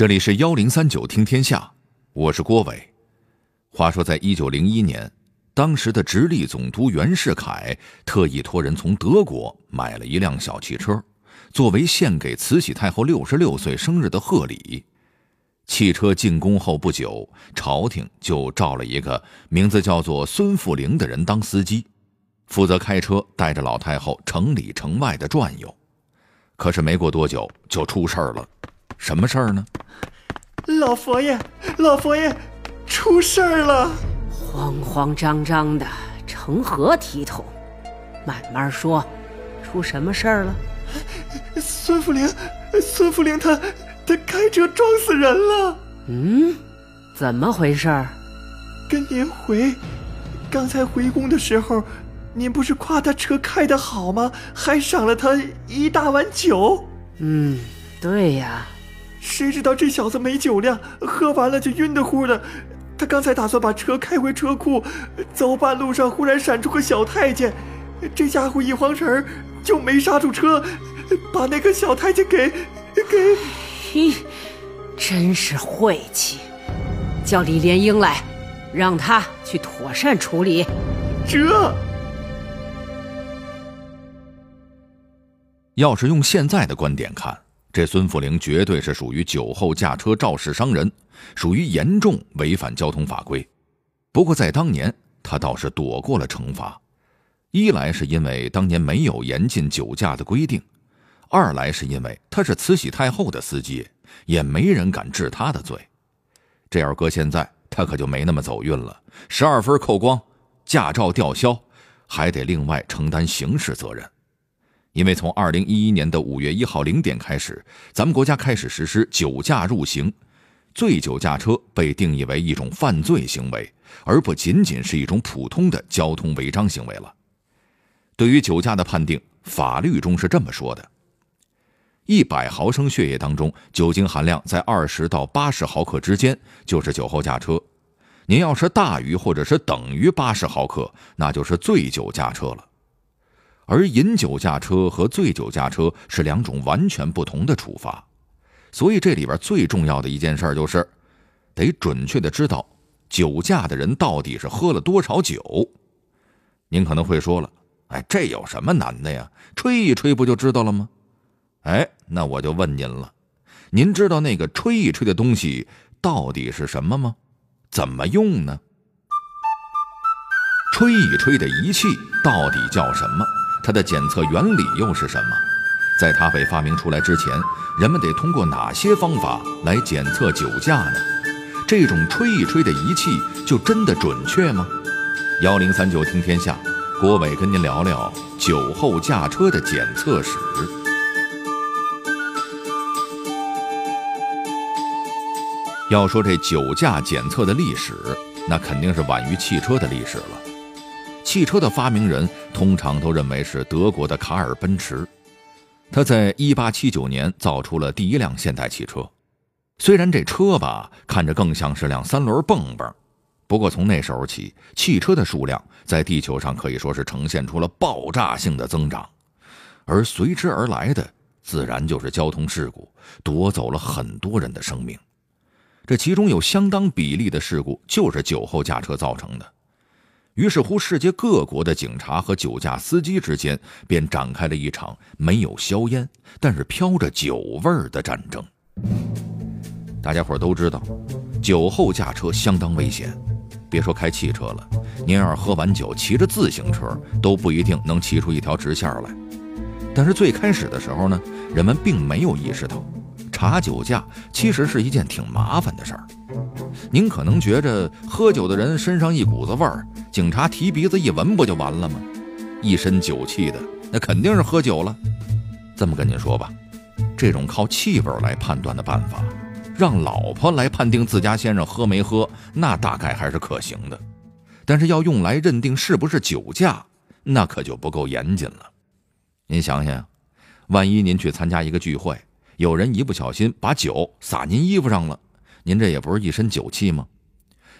这里是幺零三九听天下，我是郭伟。话说，在一九零一年，当时的直隶总督袁世凯特意托人从德国买了一辆小汽车，作为献给慈禧太后六十六岁生日的贺礼。汽车进宫后不久，朝廷就召了一个名字叫做孙富龄的人当司机，负责开车带着老太后城里城外的转悠。可是没过多久，就出事儿了。什么事儿呢？老佛爷，老佛爷，出事儿了！慌慌张张的，成何体统？慢慢说，出什么事儿了？孙福龄，孙福龄他他开车撞死人了！嗯，怎么回事？跟您回，刚才回宫的时候，您不是夸他车开得好吗？还赏了他一大碗酒。嗯，对呀。谁知道这小子没酒量，喝完了就晕得乎的。他刚才打算把车开回车库，走半路上忽然闪出个小太监，这家伙一慌神儿就没刹住车，把那个小太监给给……嘿，真是晦气！叫李莲英来，让他去妥善处理。这要是用现在的观点看。这孙富龄绝对是属于酒后驾车肇事伤人，属于严重违反交通法规。不过在当年，他倒是躲过了惩罚。一来是因为当年没有严禁酒驾的规定，二来是因为他是慈禧太后的司机，也没人敢治他的罪。这要搁现在，他可就没那么走运了，十二分扣光，驾照吊销，还得另外承担刑事责任。因为从二零一一年的五月一号零点开始，咱们国家开始实施酒驾入刑，醉酒驾车被定义为一种犯罪行为，而不仅仅是一种普通的交通违章行为了。对于酒驾的判定，法律中是这么说的：一百毫升血液当中酒精含量在二十到八十毫克之间，就是酒后驾车；您要是大于或者是等于八十毫克，那就是醉酒驾车了。而饮酒驾车和醉酒驾车是两种完全不同的处罚，所以这里边最重要的一件事就是，得准确的知道酒驾的人到底是喝了多少酒。您可能会说了，哎，这有什么难的呀？吹一吹不就知道了吗？哎，那我就问您了，您知道那个吹一吹的东西到底是什么吗？怎么用呢？吹一吹的仪器到底叫什么？它的检测原理又是什么？在它被发明出来之前，人们得通过哪些方法来检测酒驾呢？这种吹一吹的仪器就真的准确吗？幺零三九听天下，郭伟跟您聊聊酒后驾车的检测史。要说这酒驾检测的历史，那肯定是晚于汽车的历史了。汽车的发明人通常都认为是德国的卡尔奔驰，他在1879年造出了第一辆现代汽车。虽然这车吧看着更像是辆三轮蹦蹦，不过从那时候起，汽车的数量在地球上可以说是呈现出了爆炸性的增长，而随之而来的自然就是交通事故，夺走了很多人的生命。这其中有相当比例的事故就是酒后驾车造成的。于是乎，世界各国的警察和酒驾司机之间便展开了一场没有硝烟，但是飘着酒味儿的战争。大家伙都知道，酒后驾车相当危险，别说开汽车了，您要是喝完酒骑着自行车，都不一定能骑出一条直线来。但是最开始的时候呢，人们并没有意识到，查酒驾其实是一件挺麻烦的事儿。您可能觉着喝酒的人身上一股子味儿。警察提鼻子一闻，不就完了吗？一身酒气的，那肯定是喝酒了。这么跟您说吧，这种靠气味来判断的办法，让老婆来判定自家先生喝没喝，那大概还是可行的。但是要用来认定是不是酒驾，那可就不够严谨了。您想想，万一您去参加一个聚会，有人一不小心把酒洒您衣服上了，您这也不是一身酒气吗？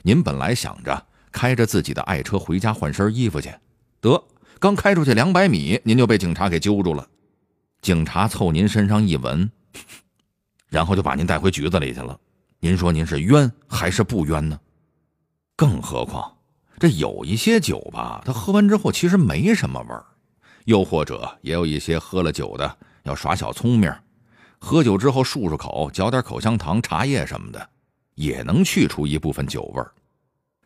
您本来想着。开着自己的爱车回家换身衣服去，得刚开出去两百米，您就被警察给揪住了。警察凑您身上一闻，然后就把您带回局子里去了。您说您是冤还是不冤呢？更何况，这有一些酒吧，他喝完之后其实没什么味儿；又或者也有一些喝了酒的要耍小聪明，喝酒之后漱漱口，嚼点口香糖、茶叶什么的，也能去除一部分酒味儿。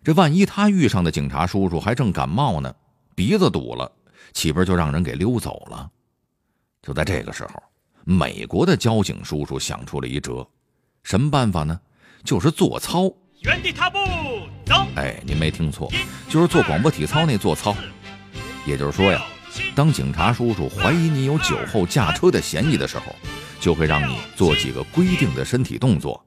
这万一他遇上的警察叔叔还正感冒呢，鼻子堵了，岂不是就让人给溜走了？就在这个时候，美国的交警叔叔想出了一辙，什么办法呢？就是做操。原地踏步，走。哎，您没听错，就是做广播体操那做操。也就是说呀，当警察叔叔怀疑你有酒后驾车的嫌疑的时候，就会让你做几个规定的身体动作，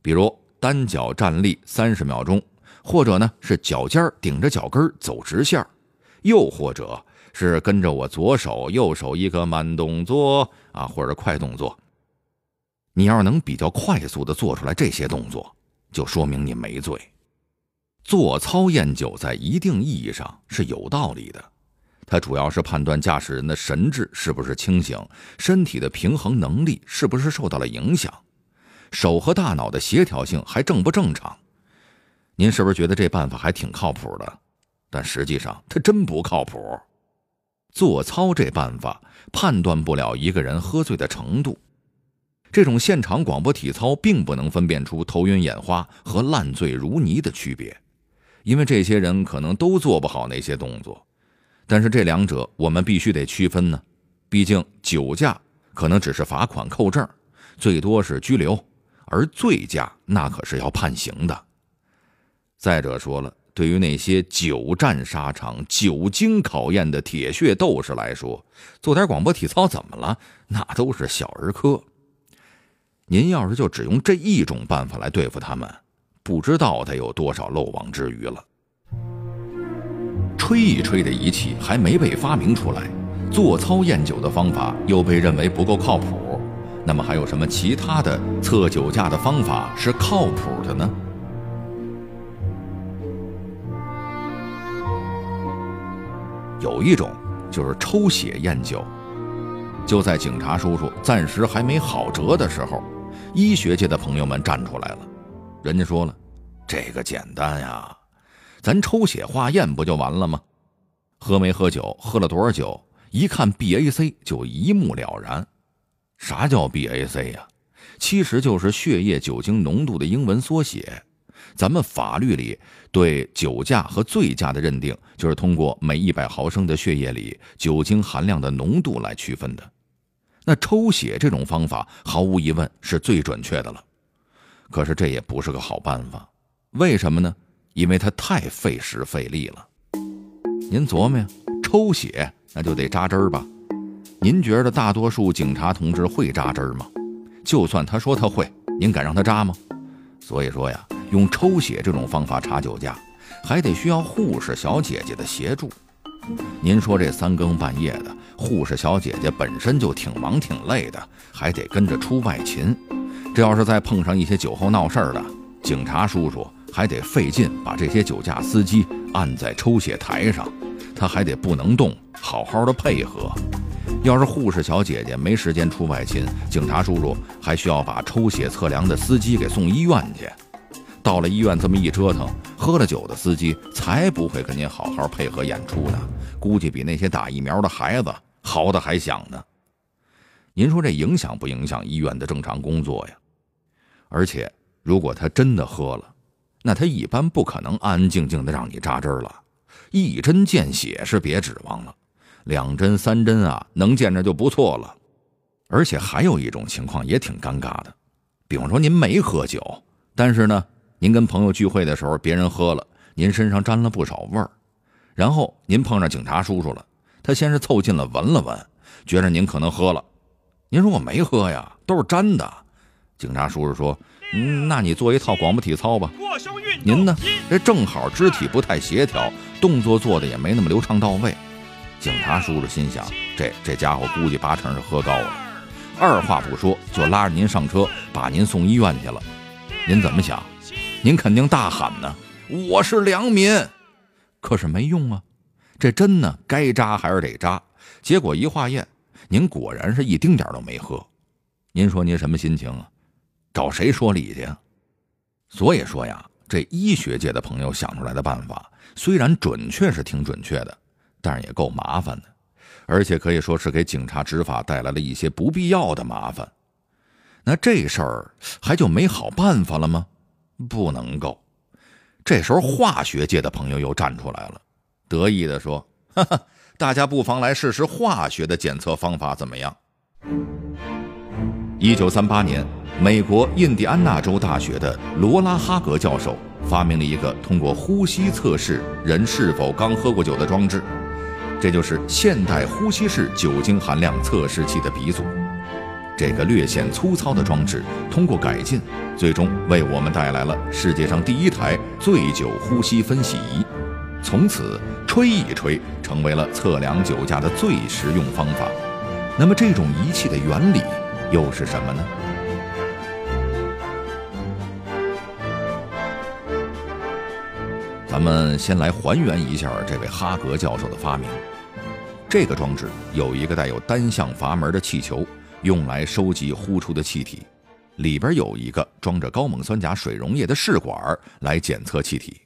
比如单脚站立三十秒钟。或者呢是脚尖顶着脚跟走直线又或者是跟着我左手右手一个慢动作啊，或者快动作。你要能比较快速的做出来这些动作，就说明你没醉。做操验酒在一定意义上是有道理的，它主要是判断驾驶人的神志是不是清醒，身体的平衡能力是不是受到了影响，手和大脑的协调性还正不正常。您是不是觉得这办法还挺靠谱的？但实际上它真不靠谱。做操这办法判断不了一个人喝醉的程度。这种现场广播体操并不能分辨出头晕眼花和烂醉如泥的区别，因为这些人可能都做不好那些动作。但是这两者我们必须得区分呢。毕竟酒驾可能只是罚款扣证，最多是拘留，而醉驾那可是要判刑的。再者说了，对于那些久战沙场、久经考验的铁血斗士来说，做点广播体操怎么了？那都是小儿科。您要是就只用这一种办法来对付他们，不知道得有多少漏网之鱼了。吹一吹的仪器还没被发明出来，做操验酒的方法又被认为不够靠谱，那么还有什么其他的测酒驾的方法是靠谱的呢？有一种就是抽血验酒。就在警察叔叔暂时还没好辙的时候，医学界的朋友们站出来了。人家说了，这个简单呀，咱抽血化验不就完了吗？喝没喝酒，喝了多少酒，一看 BAC 就一目了然。啥叫 BAC 呀？其实就是血液酒精浓度的英文缩写。咱们法律里对酒驾和醉驾的认定，就是通过每一百毫升的血液里酒精含量的浓度来区分的。那抽血这种方法，毫无疑问是最准确的了。可是这也不是个好办法，为什么呢？因为它太费时费力了。您琢磨呀，抽血那就得扎针儿吧？您觉得大多数警察同志会扎针儿吗？就算他说他会，您敢让他扎吗？所以说呀。用抽血这种方法查酒驾，还得需要护士小姐姐的协助。您说这三更半夜的，护士小姐姐本身就挺忙挺累的，还得跟着出外勤。这要是再碰上一些酒后闹事儿的，警察叔叔还得费劲把这些酒驾司机按在抽血台上，他还得不能动，好好的配合。要是护士小姐姐没时间出外勤，警察叔叔还需要把抽血测量的司机给送医院去。到了医院，这么一折腾，喝了酒的司机才不会跟您好好配合演出呢。估计比那些打疫苗的孩子嚎的还响呢。您说这影响不影响医院的正常工作呀？而且，如果他真的喝了，那他一般不可能安安静静的让你扎针了。一针见血是别指望了，两针三针啊，能见着就不错了。而且还有一种情况也挺尴尬的，比方说您没喝酒，但是呢。您跟朋友聚会的时候，别人喝了，您身上沾了不少味儿，然后您碰上警察叔叔了，他先是凑近了闻了闻，觉着您可能喝了，您说我没喝呀，都是沾的。警察叔叔说：“嗯，那你做一套广播体操吧。”您呢？这正好肢体不太协调，动作做的也没那么流畅到位。警察叔叔心想：这这家伙估计八成是喝高了，二话不说就拉着您上车，把您送医院去了。您怎么想？您肯定大喊呢，我是良民，可是没用啊，这针呢该扎还是得扎。结果一化验，您果然是一丁点都没喝。您说您什么心情啊？找谁说理去呀？所以说呀，这医学界的朋友想出来的办法，虽然准确是挺准确的，但是也够麻烦的，而且可以说是给警察执法带来了一些不必要的麻烦。那这事儿还就没好办法了吗？不能够。这时候化学界的朋友又站出来了，得意地说：“哈哈，大家不妨来试试化学的检测方法，怎么样？”一九三八年，美国印第安纳州大学的罗拉哈格教授发明了一个通过呼吸测试人是否刚喝过酒的装置，这就是现代呼吸式酒精含量测试器的鼻祖。这个略显粗糙的装置，通过改进，最终为我们带来了世界上第一台醉酒呼吸分析仪。从此，吹一吹成为了测量酒驾的最实用方法。那么，这种仪器的原理又是什么呢？咱们先来还原一下这位哈格教授的发明。这个装置有一个带有单向阀门的气球。用来收集呼出的气体，里边有一个装着高锰酸钾水溶液的试管来检测气体。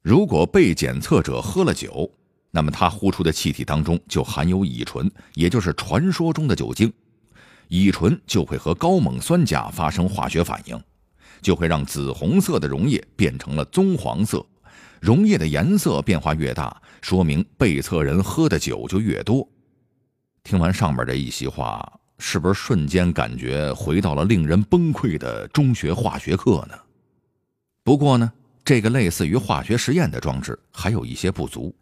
如果被检测者喝了酒，那么他呼出的气体当中就含有乙醇，也就是传说中的酒精。乙醇就会和高锰酸钾发生化学反应，就会让紫红色的溶液变成了棕黄色。溶液的颜色变化越大，说明被测人喝的酒就越多。听完上面这一席话。是不是瞬间感觉回到了令人崩溃的中学化学课呢？不过呢，这个类似于化学实验的装置还有一些不足，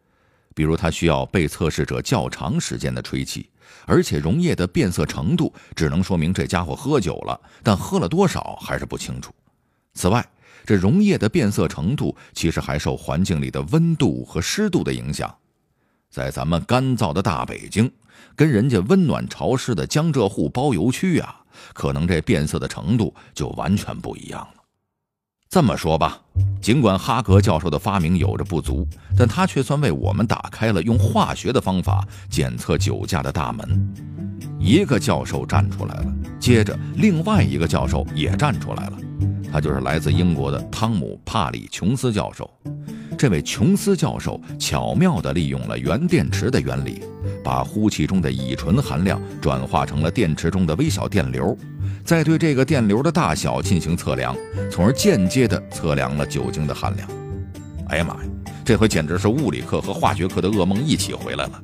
比如它需要被测试者较长时间的吹气，而且溶液的变色程度只能说明这家伙喝酒了，但喝了多少还是不清楚。此外，这溶液的变色程度其实还受环境里的温度和湿度的影响，在咱们干燥的大北京。跟人家温暖潮湿的江浙沪包邮区啊，可能这变色的程度就完全不一样了。这么说吧，尽管哈格教授的发明有着不足，但他却算为我们打开了用化学的方法检测酒驾的大门。一个教授站出来了，接着另外一个教授也站出来了，他就是来自英国的汤姆·帕里·琼斯教授。这位琼斯教授巧妙地利用了原电池的原理。把呼气中的乙醇含量转化成了电池中的微小电流，再对这个电流的大小进行测量，从而间接地测量了酒精的含量。哎呀妈呀，这回简直是物理课和化学课的噩梦一起回来了。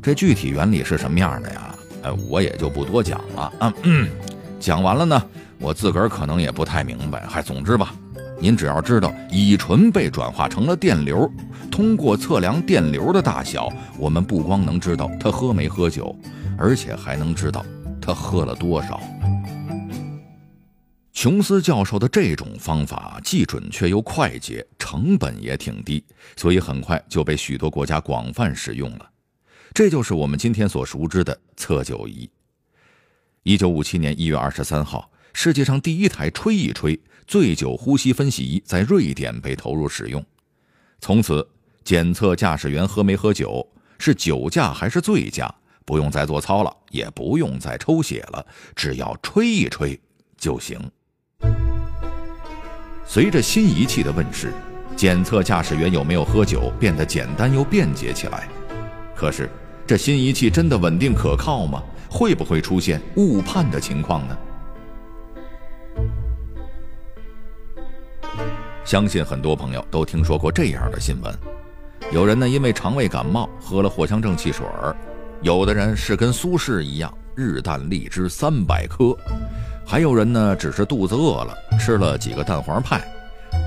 这具体原理是什么样的呀？哎，我也就不多讲了啊。讲完了呢，我自个儿可能也不太明白。嗨，总之吧。您只要知道乙醇被转化成了电流，通过测量电流的大小，我们不光能知道他喝没喝酒，而且还能知道他喝了多少。琼斯教授的这种方法既准确又快捷，成本也挺低，所以很快就被许多国家广泛使用了。这就是我们今天所熟知的测酒仪。一九五七年一月二十三号，世界上第一台吹一吹。醉酒呼吸分析仪在瑞典被投入使用，从此检测驾驶员喝没喝酒，是酒驾还是醉驾，不用再做操了，也不用再抽血了，只要吹一吹就行。随着新仪器的问世，检测驾驶员有没有喝酒变得简单又便捷起来。可是，这新仪器真的稳定可靠吗？会不会出现误判的情况呢？相信很多朋友都听说过这样的新闻：有人呢因为肠胃感冒喝了藿香正气水儿，有的人是跟苏轼一样日啖荔枝三百颗，还有人呢只是肚子饿了吃了几个蛋黄派，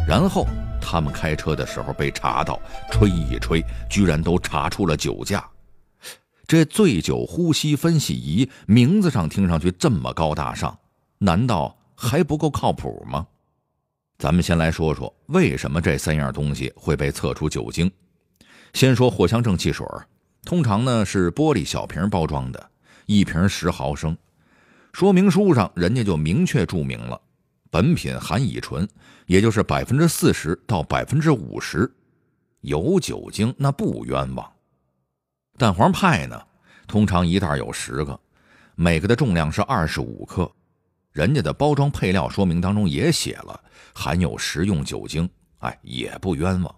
然后他们开车的时候被查到，吹一吹，居然都查出了酒驾。这醉酒呼吸分析仪名字上听上去这么高大上，难道还不够靠谱吗？咱们先来说说为什么这三样东西会被测出酒精。先说藿香正气水，通常呢是玻璃小瓶包装的，一瓶十毫升。说明书上人家就明确注明了，本品含乙醇，也就是百分之四十到百分之五十，有酒精那不冤枉。蛋黄派呢，通常一袋有十个，每个的重量是二十五克。人家的包装配料说明当中也写了含有食用酒精，哎，也不冤枉。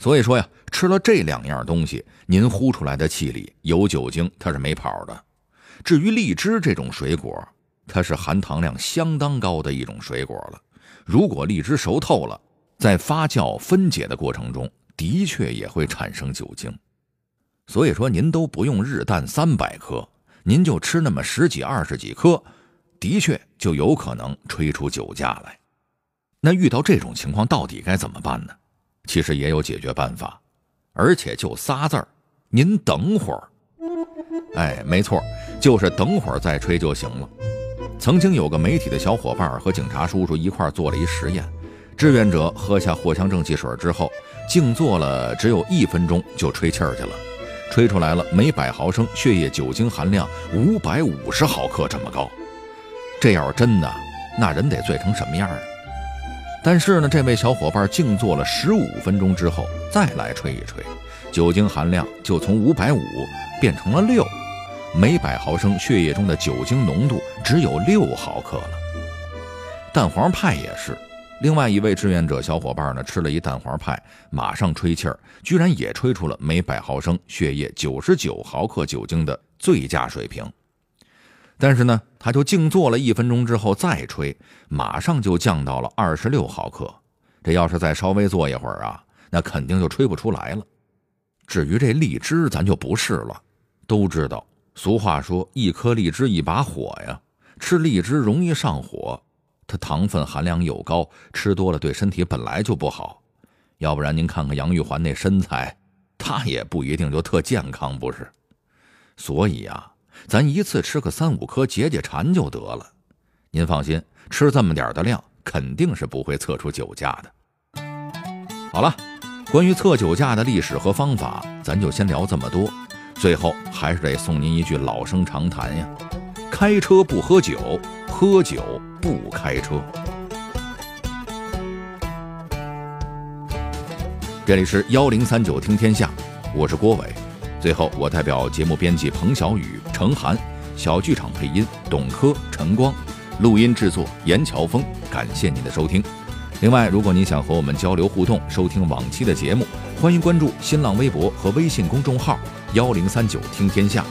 所以说呀，吃了这两样东西，您呼出来的气里有酒精，它是没跑的。至于荔枝这种水果，它是含糖量相当高的一种水果了。如果荔枝熟透了，在发酵分解的过程中，的确也会产生酒精。所以说，您都不用日啖三百颗，您就吃那么十几二十几颗，的确就有可能吹出酒驾来。那遇到这种情况，到底该怎么办呢？其实也有解决办法，而且就仨字儿：您等会儿。哎，没错，就是等会儿再吹就行了。曾经有个媒体的小伙伴和警察叔叔一块做了一实验，志愿者喝下藿香正气水之后，静坐了只有一分钟就吹气儿去了，吹出来了每百毫升血液酒精含量五百五十毫克这么高。这要是真的，那人得醉成什么样啊？但是呢，这位小伙伴静坐了十五分钟之后再来吹一吹，酒精含量就从五百五变成了六，每百毫升血液中的酒精浓度只有六毫克了。蛋黄派也是，另外一位志愿者小伙伴呢吃了一蛋黄派，马上吹气儿，居然也吹出了每百毫升血液九十九毫克酒精的最佳水平。但是呢，他就静坐了一分钟之后再吹，马上就降到了二十六毫克。这要是再稍微坐一会儿啊，那肯定就吹不出来了。至于这荔枝，咱就不是了。都知道，俗话说“一颗荔枝一把火”呀，吃荔枝容易上火，它糖分含量又高，吃多了对身体本来就不好。要不然您看看杨玉环那身材，她也不一定就特健康，不是？所以啊。咱一次吃个三五颗解解馋就得了，您放心，吃这么点的量肯定是不会测出酒驾的。好了，关于测酒驾的历史和方法，咱就先聊这么多。最后还是得送您一句老生常谈呀：开车不喝酒，喝酒不开车。这里是幺零三九听天下，我是郭伟。最后，我代表节目编辑彭小雨、程涵，小剧场配音董珂、陈光，录音制作严乔峰。感谢您的收听。另外，如果您想和我们交流互动，收听往期的节目，欢迎关注新浪微博和微信公众号“幺零三九听天下”。